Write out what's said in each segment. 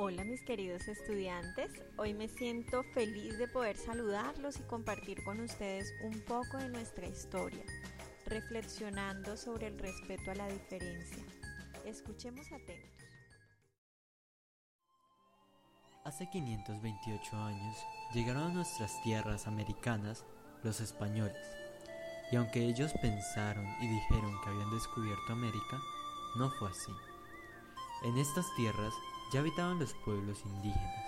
Hola mis queridos estudiantes, hoy me siento feliz de poder saludarlos y compartir con ustedes un poco de nuestra historia, reflexionando sobre el respeto a la diferencia. Escuchemos atentos. Hace 528 años llegaron a nuestras tierras americanas los españoles, y aunque ellos pensaron y dijeron que habían descubierto América, no fue así. En estas tierras ya habitaban los pueblos indígenas.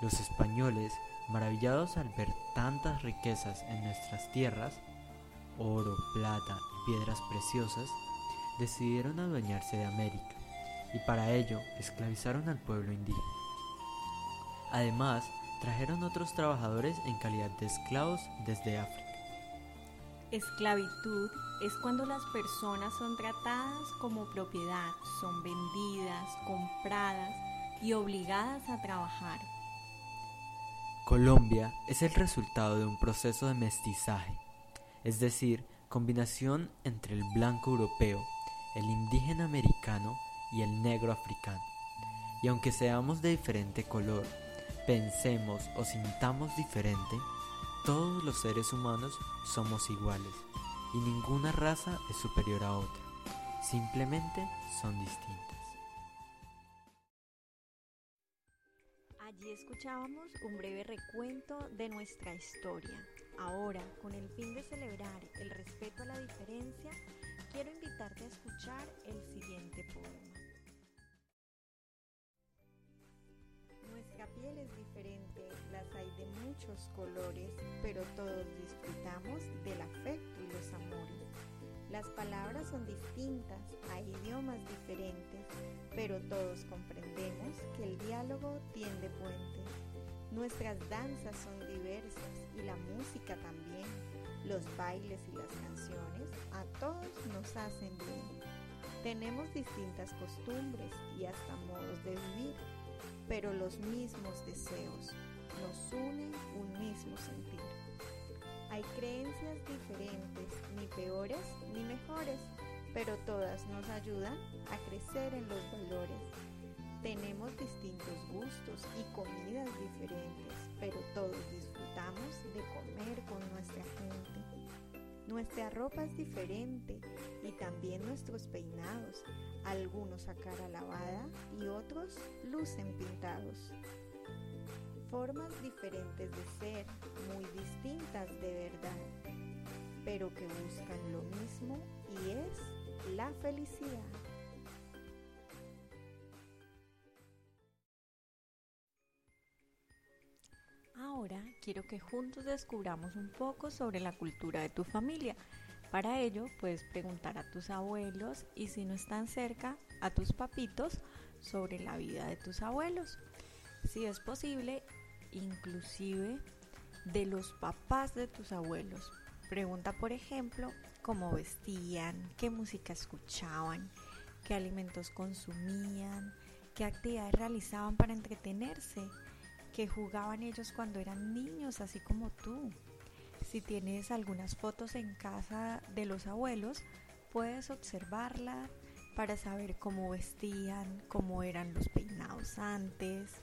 Los españoles, maravillados al ver tantas riquezas en nuestras tierras, oro, plata piedras preciosas, decidieron adueñarse de América y para ello esclavizaron al pueblo indígena. Además, trajeron otros trabajadores en calidad de esclavos desde África. Esclavitud es cuando las personas son tratadas como propiedad, son vendidas, compradas y obligadas a trabajar. Colombia es el resultado de un proceso de mestizaje, es decir, combinación entre el blanco europeo, el indígena americano y el negro africano. Y aunque seamos de diferente color, pensemos o sintamos diferente, todos los seres humanos somos iguales y ninguna raza es superior a otra, simplemente son distintas. Allí escuchábamos un breve recuento de nuestra historia. Ahora, con el fin de celebrar el respeto a la diferencia, quiero invitarte a escuchar el siguiente poema. Muchos colores, pero todos disfrutamos del afecto y los amores. Las palabras son distintas, hay idiomas diferentes, pero todos comprendemos que el diálogo tiende puentes. Nuestras danzas son diversas y la música también. Los bailes y las canciones a todos nos hacen bien. Tenemos distintas costumbres y hasta modos de vivir pero los mismos deseos nos unen un mismo sentir. Hay creencias diferentes, ni peores ni mejores, pero todas nos ayudan a crecer en los valores. Tenemos distintos gustos y comidas diferentes, pero todos disfrutamos de comer con nuestra gente. Nuestra ropa es diferente y también nuestros peinados, algunos a cara lavada y otros lucen pintados. Formas diferentes de ser, muy distintas de verdad, pero que buscan lo mismo y es la felicidad. Ahora quiero que juntos descubramos un poco sobre la cultura de tu familia. Para ello puedes preguntar a tus abuelos y si no están cerca, a tus papitos sobre la vida de tus abuelos. Si es posible, inclusive de los papás de tus abuelos. Pregunta, por ejemplo, cómo vestían, qué música escuchaban, qué alimentos consumían, qué actividades realizaban para entretenerse, qué jugaban ellos cuando eran niños, así como tú. Si tienes algunas fotos en casa de los abuelos, puedes observarla para saber cómo vestían, cómo eran los peinados antes.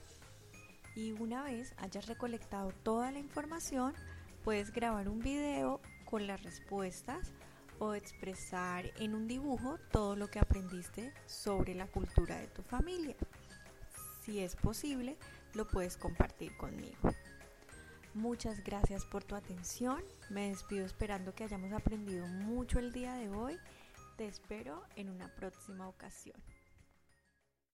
Y una vez hayas recolectado toda la información, puedes grabar un video con las respuestas o expresar en un dibujo todo lo que aprendiste sobre la cultura de tu familia. Si es posible, lo puedes compartir conmigo. Muchas gracias por tu atención. Me despido esperando que hayamos aprendido mucho el día de hoy. Te espero en una próxima ocasión.